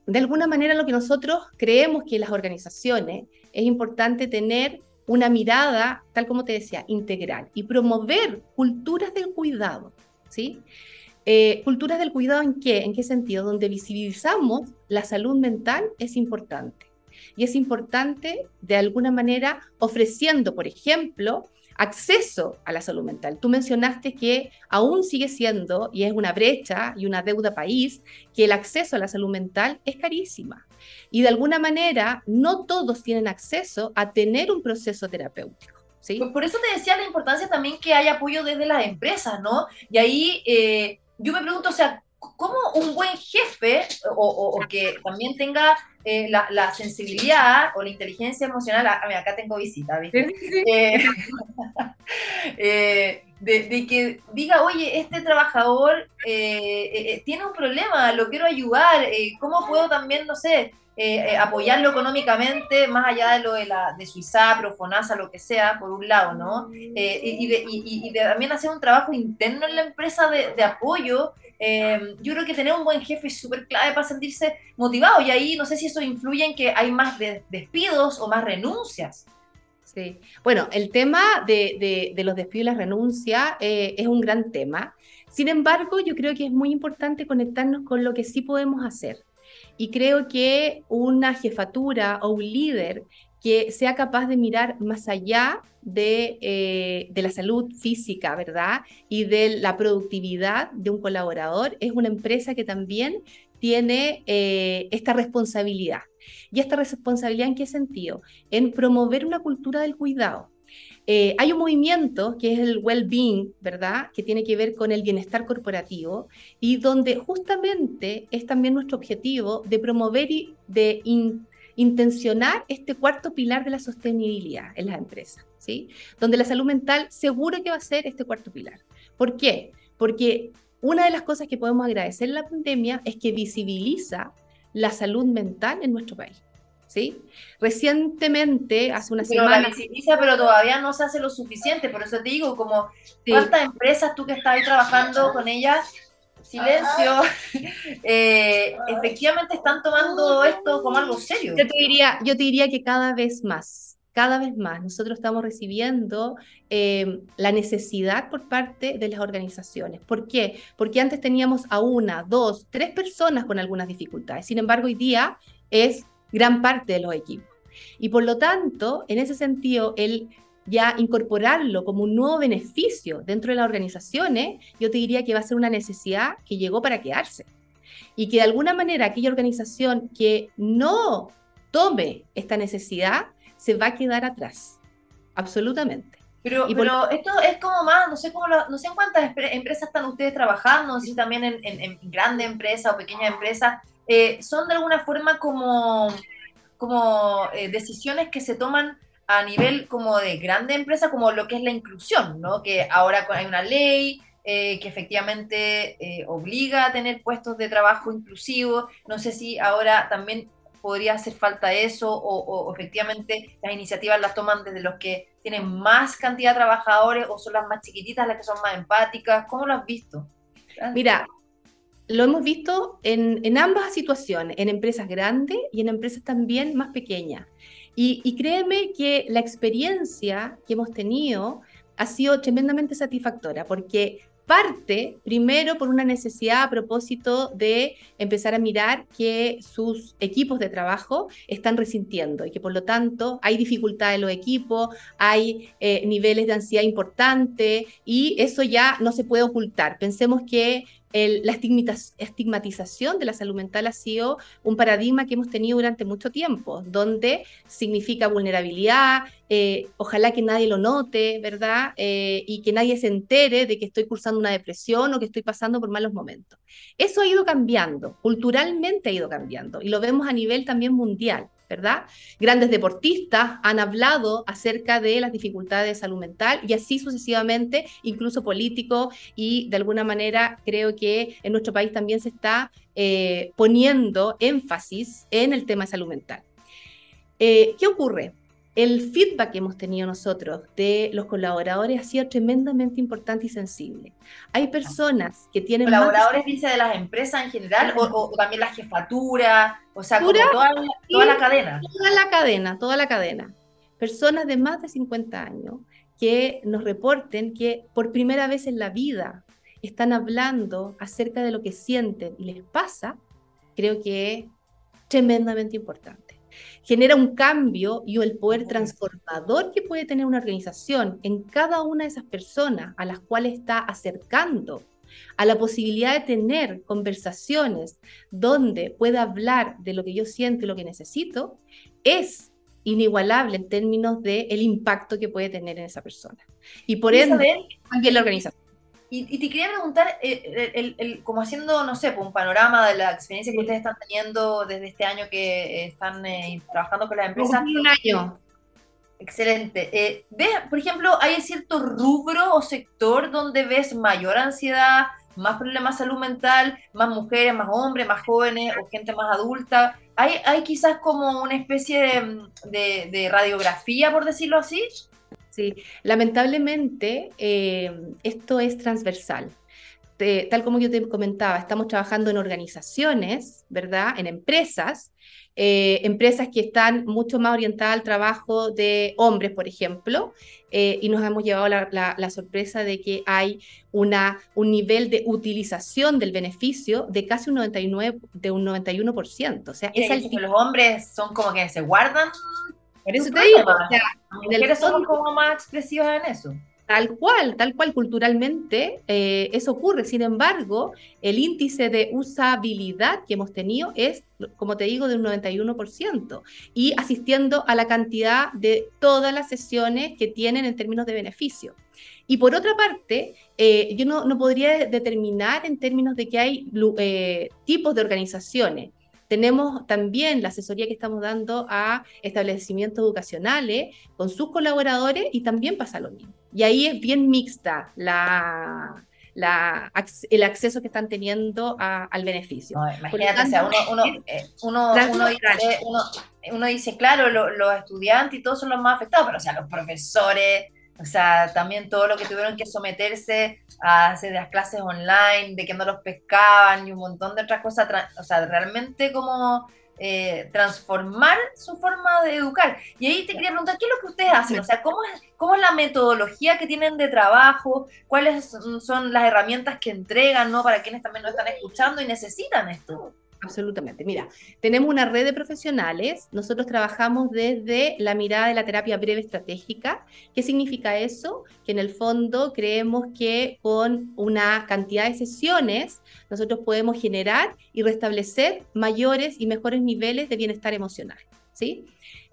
de alguna manera lo que nosotros creemos que las organizaciones es importante tener una mirada, tal como te decía, integral y promover culturas del cuidado, ¿sí? Eh, culturas del cuidado en qué? ¿En qué sentido? Donde visibilizamos la salud mental es importante. Y es importante de alguna manera ofreciendo, por ejemplo, acceso a la salud mental. Tú mencionaste que aún sigue siendo, y es una brecha y una deuda país, que el acceso a la salud mental es carísima. Y de alguna manera, no todos tienen acceso a tener un proceso terapéutico. ¿sí? Por eso te decía la importancia también que hay apoyo desde las empresas, ¿no? Y ahí eh, yo me pregunto, o sea, ¿cómo un buen jefe o, que también tenga eh, la, sensibilidad o la inteligencia emocional, a, ah, acá tengo visita, ¿viste? Eh, eh, de, que diga, oye, este trabajador tiene un problema, lo quiero ayudar, ¿cómo puedo también, no sé, apoyarlo económicamente, más allá de lo de, la, de su ISAPRO, FONASA, lo que sea, por un lado, ¿no? y, de, también hacer un trabajo interno en la empresa de, apoyo eh, yo creo que tener un buen jefe es súper clave para sentirse motivado y ahí no sé si eso influye en que hay más despidos o más renuncias. Sí, bueno, el tema de, los despidos y las renuncias eh, es un gran tema. Sin embargo, yo creo que es muy importante conectarnos con lo que sí podemos hacer. Y creo que una jefatura o un líder que sea capaz de mirar más allá eh, de, la salud física, ¿verdad? Y de la productividad de un colaborador, es una empresa que también tiene eh, esta responsabilidad. ¿Y esta responsabilidad en qué sentido? En promover una cultura del cuidado. Eh, hay un movimiento que es el well-being, ¿verdad? Que tiene que ver con el bienestar corporativo y donde justamente es también nuestro objetivo de promover y de intencionar este cuarto pilar de la sostenibilidad en las empresas, ¿sí? Donde la salud mental seguro que va a ser este cuarto pilar. ¿Por qué? Porque una de las cosas que podemos agradecer en la pandemia es que visibiliza la salud mental en nuestro país. ¿Sí? Recientemente, hace una pero semana... La visibiliza, pero todavía no se hace lo suficiente, por eso te digo, como cuántas empresas tú que estás ahí trabajando con ellas silencio, eh, efectivamente están tomando esto como algo serio. Yo te diría, yo te diría que cada vez más, cada vez más nosotros estamos recibiendo eh, la necesidad por parte de las organizaciones. ¿Por qué? Porque antes teníamos a una, dos, tres personas con algunas dificultades. Sin embargo, hoy día es gran parte de los equipos. Y por lo tanto, en ese sentido, el ya incorporarlo como un nuevo beneficio dentro de las organizaciones, yo te diría que va a ser una necesidad que llegó para quedarse. Y que de alguna manera aquella organización que no tome esta necesidad se va a quedar atrás. Absolutamente. Pero, pero esto es como más, no sé cómo no sé en cuántas empresas están ustedes trabajando, no sé si también en, en, grandes empresas o pequeñas empresas, eh, son de alguna forma como, como eh, decisiones que se toman a nivel como de grande empresa, como lo que es la inclusión, ¿no? Que ahora hay una ley eh, que efectivamente eh, obliga a tener puestos de trabajo inclusivos. No sé si ahora también podría hacer falta eso o, efectivamente las iniciativas las toman desde los que tienen más cantidad de trabajadores o son las más chiquititas las que son más empáticas. ¿Cómo lo has visto? Mira, lo hemos visto en, en ambas situaciones, en empresas grandes y en empresas también más pequeñas. Y, créeme que la experiencia que hemos tenido ha sido tremendamente satisfactoria porque parte primero por una necesidad a propósito de empezar a mirar que sus equipos de trabajo están resintiendo y que por lo tanto hay dificultad en los equipos, hay eh, niveles de ansiedad importantes y eso ya no se puede ocultar. Pensemos que la estigmatización de la salud mental ha sido un paradigma que hemos tenido durante mucho tiempo, donde significa vulnerabilidad, eh, ojalá que nadie lo note, ¿verdad? Eh, y que nadie se entere de que estoy cursando una depresión o que estoy pasando por malos momentos. Eso ha ido cambiando, culturalmente ha ido cambiando, y lo vemos a nivel también mundial. ¿Verdad? Grandes deportistas han hablado acerca de las dificultades de salud mental y así sucesivamente, incluso políticos y de alguna manera creo que en nuestro país también se está eh, poniendo énfasis en el tema de salud mental. Eh, ¿Qué ocurre? El feedback que hemos tenido nosotros de los colaboradores ha sido tremendamente importante y sensible. Hay personas que tienen... ¿Colaboradores dice de las empresas en general o, también la jefatura? O sea, como toda, toda la cadena. Toda la cadena, toda la cadena. Personas de más de 50 años que nos reporten que por primera vez en la vida están hablando acerca de lo que sienten y les pasa, creo que es tremendamente importante genera un cambio y el poder transformador que puede tener una organización en cada una de esas personas a las cuales está acercando a la posibilidad de tener conversaciones donde pueda hablar de lo que yo siento y lo que necesito, es inigualable en términos del el impacto que puede tener en esa persona. Y por ende, también la organización. Y, te quería preguntar, eh, el, como haciendo, no sé, pues, un panorama de la experiencia que ustedes están teniendo desde este año que están eh, trabajando con la empresa. Un año. Excelente. Eh, por ejemplo, hay cierto rubro o sector donde ves mayor ansiedad, más problemas de salud mental, más mujeres, más hombres, más jóvenes o gente más adulta. ¿Hay, hay quizás como una especie de radiografía, por decirlo así? Sí, lamentablemente eh, esto es transversal. tal como yo te comentaba, estamos trabajando en organizaciones, ¿verdad? En empresas, eh, empresas que están mucho más orientadas al trabajo de hombres, por ejemplo, eh, y nos hemos llevado la, sorpresa de que hay una, un nivel de utilización del beneficio de casi un 99, de un 91%. O sea, es el... los hombres son como que se guardan por eso te digo, o somos como más expresivas en eso. Tal cual, tal cual culturalmente eh, eso ocurre. Sin embargo, el índice de usabilidad que hemos tenido es, como te digo, de un 91% y asistiendo a la cantidad de todas las sesiones que tienen en términos de beneficio. Y por otra parte, eh, yo no, no, podría determinar en términos de que hay eh, tipos de organizaciones tenemos también la asesoría que estamos dando a establecimientos educacionales con sus colaboradores y también pasa lo mismo. Y ahí es bien mixta la, la, el acceso que están teniendo al beneficio. imagínate, o sea, uno, eh, uno, uno, dice, claro, los estudiantes y todos son los más afectados, pero o sea, los profesores, o sea, también todo lo que tuvieron que someterse a hacer las clases online, de que no los pescaban y un montón de otras cosas. O sea, realmente como eh, transformar su forma de educar. Y ahí te quería preguntar, ¿qué es lo que ustedes hacen? O sea, ¿cómo es, cómo es la metodología que tienen de trabajo? ¿Cuáles son las herramientas que entregan ¿no? para quienes también lo están escuchando y necesitan esto? Absolutamente. Mira, tenemos una red de profesionales. Nosotros trabajamos desde la mirada de la terapia breve estratégica. ¿Qué significa eso? Que en el fondo creemos que con una cantidad de sesiones nosotros podemos generar y restablecer mayores y mejores niveles de bienestar emocional. ¿Sí?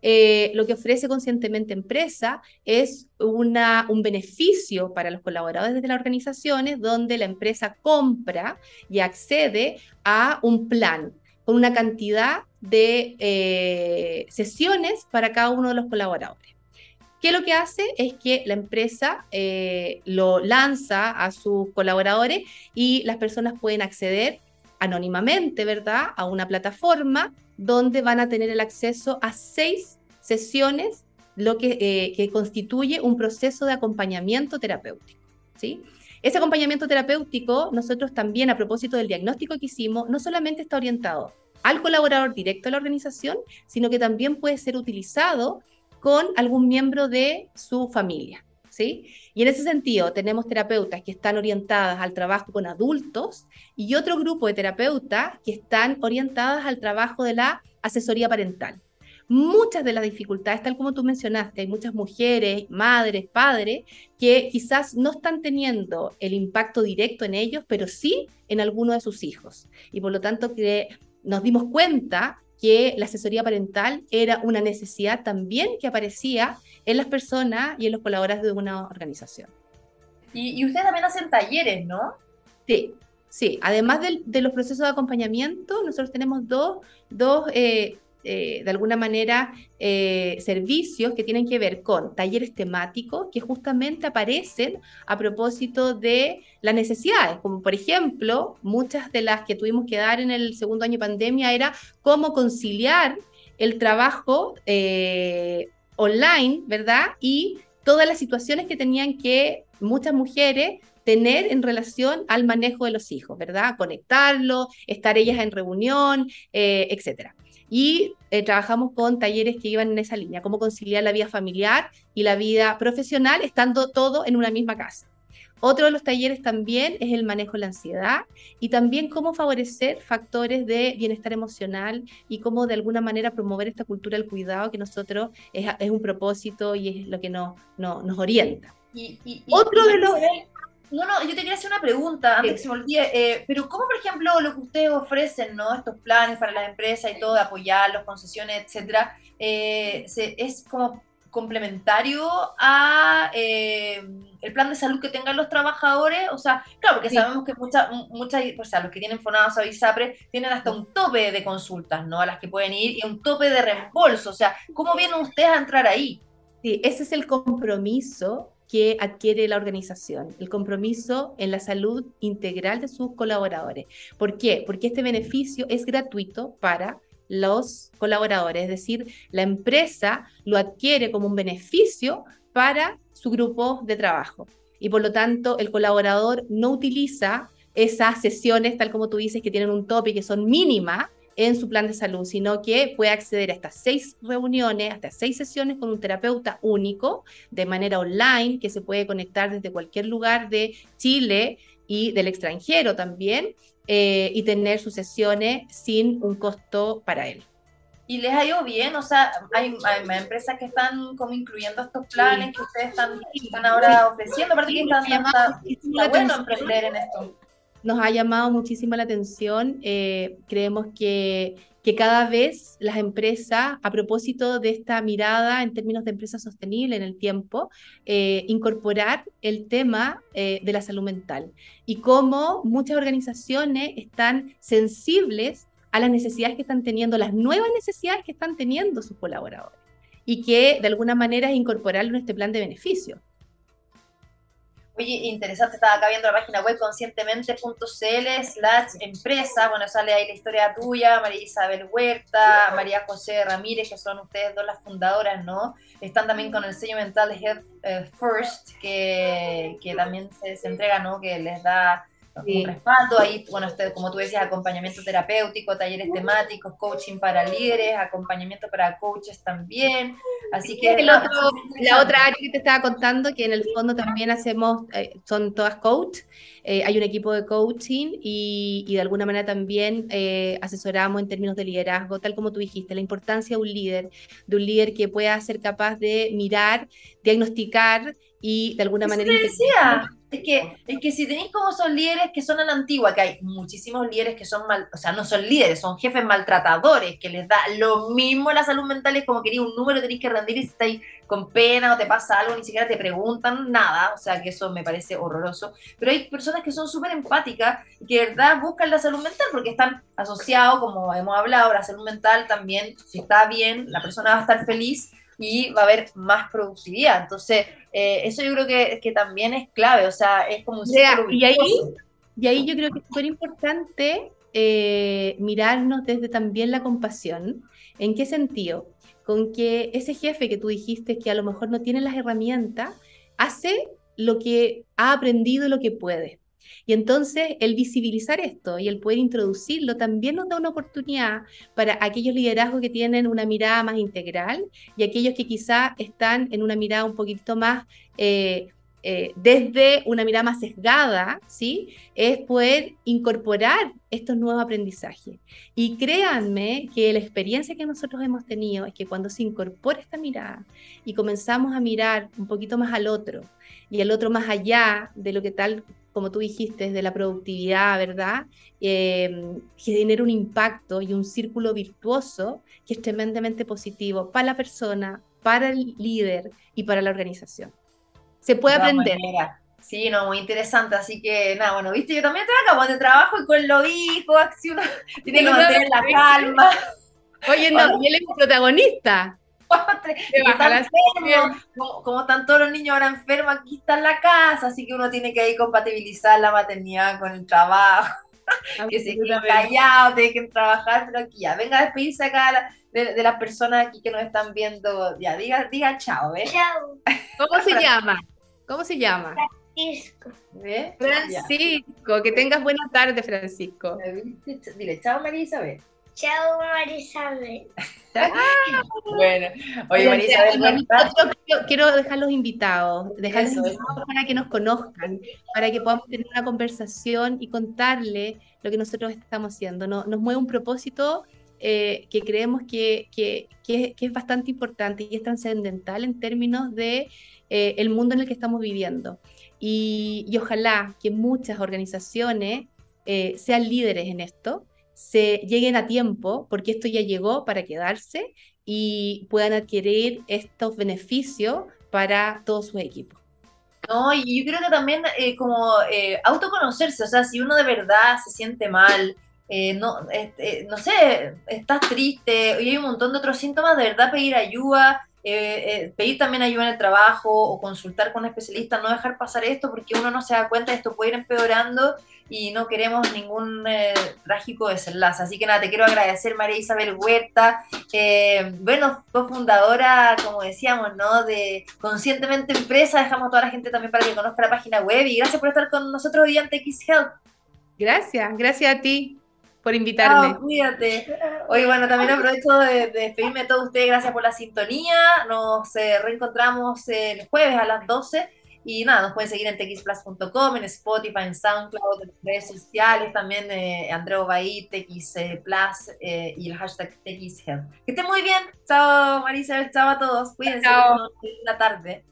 Eh, lo que ofrece conscientemente empresa es un beneficio para los colaboradores de las organizaciones donde la empresa compra y accede a un plan con una cantidad de eh, sesiones para cada uno de los colaboradores. ¿Qué lo que hace? Es que la empresa eh, lo lanza a sus colaboradores y las personas pueden acceder anónimamente, ¿verdad?, a una plataforma donde van a tener el acceso a seis sesiones, lo que, eh, que constituye un proceso de acompañamiento terapéutico. ¿sí? Ese acompañamiento terapéutico, nosotros también, a propósito del diagnóstico que hicimos, no solamente está orientado al colaborador directo de la organización, sino que también puede ser utilizado con algún miembro de su familia. Y en ese sentido, tenemos terapeutas que están orientadas al trabajo con adultos y otro grupo de terapeutas que están orientadas al trabajo de la asesoría parental. Muchas de las dificultades, tal como tú mencionaste, hay muchas mujeres, madres, padres, que quizás no están teniendo el impacto directo en ellos, pero sí en alguno de sus hijos. Y por lo tanto, que nos dimos cuenta que la asesoría parental era una necesidad también que aparecía en las personas y en los colaboradores de una organización. Y, ustedes también hacen talleres, ¿no? Sí, sí. Además de, los procesos de acompañamiento, nosotros tenemos dos, dos eh, eh, de alguna manera, eh, servicios que tienen que ver con talleres temáticos que justamente aparecen a propósito de las necesidades, como por ejemplo, muchas de las que tuvimos que dar en el segundo año de pandemia era cómo conciliar el trabajo eh, online, ¿verdad? Y todas las situaciones que tenían que muchas mujeres tener en relación al manejo de los hijos, ¿verdad? Conectarlo, estar ellas en reunión, etcétera y eh, trabajamos con talleres que iban en esa línea, cómo conciliar la vida familiar y la vida profesional estando todo en una misma casa. Otro de los talleres también es el manejo de la ansiedad y también cómo favorecer factores de bienestar emocional y cómo de alguna manera promover esta cultura del cuidado que nosotros es, un propósito y es lo que nos, nos orienta. Y, Otro de los... No, no, yo te quería hacer una pregunta antes que se me olvide. Eh, pero, ¿cómo, por ejemplo, lo que ustedes ofrecen, ¿no? Estos planes para las empresas y todo, de apoyarlos, concesiones, etcétera, eh, es como complementario a eh, el plan de salud que tengan los trabajadores? O sea, claro, porque sabemos que muchas, muchas, o sea, los que tienen Fonados o ISAPRE tienen hasta un tope de consultas, ¿no? A las que pueden ir y un tope de reembolso. O sea, ¿cómo vienen ustedes a entrar ahí? Sí, ese es el compromiso que adquiere la organización, el compromiso en la salud integral de sus colaboradores. ¿Por qué? Porque este beneficio es gratuito para los colaboradores, es decir, la empresa lo adquiere como un beneficio para su grupo de trabajo. Y por lo tanto, el colaborador no utiliza esas sesiones, tal como tú dices, que tienen un tope que son mínimas, en su plan de salud, sino que puede acceder a estas seis reuniones, hasta seis sesiones con un terapeuta único de manera online, que se puede conectar desde cualquier lugar de Chile y del extranjero también, eh, y tener sus sesiones sin un costo para él. ¿Y les ha ido bien? O sea, hay, empresas que están como incluyendo estos planes que ustedes están, ahora ofreciendo, aparte que están, está, está bueno emprender en esto nos ha llamado muchísimo la atención. Eh, creemos que, que, cada vez las empresas, a propósito de esta mirada en términos de empresa sostenible en el tiempo, eh, incorporar el tema eh, de la salud mental y cómo muchas organizaciones están sensibles a las necesidades que están teniendo, las nuevas necesidades que están teniendo sus colaboradores y que de alguna manera es incorporarlo en este plan de beneficio. Oye, interesante, estaba acá viendo la página web conscientemente.cl slash empresa, bueno, sale ahí la historia tuya, María Isabel Huerta, María José Ramírez, que son ustedes dos las fundadoras, ¿no? Están también con el sello mental Health eh, First, que, que también se, se entrega, ¿no? Que les da un respaldo, ahí, bueno, usted, como tú decías, acompañamiento terapéutico, talleres temáticos, coaching para líderes, acompañamiento para coaches también, así que... la otra área que te estaba contando, que en el fondo también hacemos, eh, son todas coach, eh, hay un equipo de coaching y, y de alguna manera también eh, asesoramos en términos de liderazgo, tal como tú dijiste, la importancia de un líder, de un líder que pueda ser capaz de mirar, diagnosticar y de alguna manera... decía? Es que, es que si tenéis como son líderes que son a la antigua, que hay muchísimos líderes que son mal, o sea, no son líderes, son jefes maltratadores, que les da lo mismo la salud mental, es como queréis un número, tenéis que rendir y si estáis con pena o te pasa algo, ni siquiera te preguntan nada, o sea, que eso me parece horroroso. Pero hay personas que son súper empáticas y que de verdad buscan la salud mental porque están asociados, como hemos hablado, la salud mental también, si está bien, la persona va a estar feliz y va a haber más productividad. Entonces, eh, eso yo creo que, que, también es clave, o sea, es como un y ahí, y ahí yo creo que es súper importante eh, mirarnos desde también la compasión. ¿En qué sentido? Con que ese jefe que tú dijiste que a lo mejor no tiene las herramientas, hace lo que ha aprendido, lo que puede. Y entonces el visibilizar esto y el poder introducirlo también nos da una oportunidad para aquellos liderazgos que tienen una mirada más integral y aquellos que quizá están en una mirada un poquito más... Eh, eh, desde una mirada más sesgada, ¿sí? Es poder incorporar estos nuevos aprendizajes. Y créanme que la experiencia que nosotros hemos tenido es que cuando se incorpora esta mirada y comenzamos a mirar un poquito más al otro y al otro más allá de lo que tal, como tú dijiste, de la productividad, ¿verdad? Eh, genera un impacto y un círculo virtuoso que es tremendamente positivo para la persona, para el líder y para la organización. Se puede aprender. Sí, no, muy interesante. Así que, nada, bueno, viste, yo también trabajo de trabajo y con lo hijo, acción, tiene que mantener la calma. Oye, no, y él es como, como, están todos los niños ahora enfermos, aquí está en la casa, así que uno tiene que ahí compatibilizar la maternidad con el trabajo. que se quede callado, tiene que trabajar, pero aquí ya, venga a despedirse acá de, las personas aquí que nos están viendo. Ya, diga, diga chao, ¿ves? Chao. ¿Cómo se llama? ¿Cómo se llama? Francisco. ¿Ves? Francisco, que tengas buena tarde, Francisco. Dile, chao María Isabel. Chao María Isabel. bueno, oye María Isabel, quiero, quiero dejar los invitados, dejarlos invitados para que nos conozcan, para que podamos tener una conversación y contarle lo que nosotros estamos haciendo. Nos, nos mueve un propósito eh, que creemos que, que, que, es bastante importante y es trascendental en términos de eh, el mundo en el que estamos viviendo. Y, y ojalá que muchas organizaciones eh, sean líderes en esto, se lleguen a tiempo, porque esto ya llegó para quedarse y puedan adquirir estos beneficios para todos sus equipos. No, y yo creo que también como autoconocerse, o sea, si uno de verdad se siente mal, eh, no, este, no sé, estás triste y hay un montón de otros síntomas, de verdad pedir ayuda, eh, eh, pedir también ayuda en el trabajo o consultar con un especialista, no dejar pasar esto porque uno no se da cuenta, esto puede ir empeorando y no queremos ningún trágico desenlace. Así que nada, te quiero agradecer María Isabel Huerta, bueno, cofundadora, como decíamos, ¿no? De Conscientemente Empresa, dejamos a toda la gente también para que conozca la página web y gracias por estar con nosotros hoy ante X Health. Gracias, gracias a ti por invitarme. cuídate. Oye, bueno, también aprovecho de, despedirme de todos ustedes. Gracias por la sintonía. Nos eh, reencontramos el jueves a las 12. Y nada, nos pueden seguir en txplus.com, en Spotify, en SoundCloud, en redes sociales, también eh, Andreo Bahí, TX eh, Plus eh, y el hashtag TXHealth. Que estén muy bien. Chao Marisa, chao a todos. Cuídense. Chao. Buena tarde.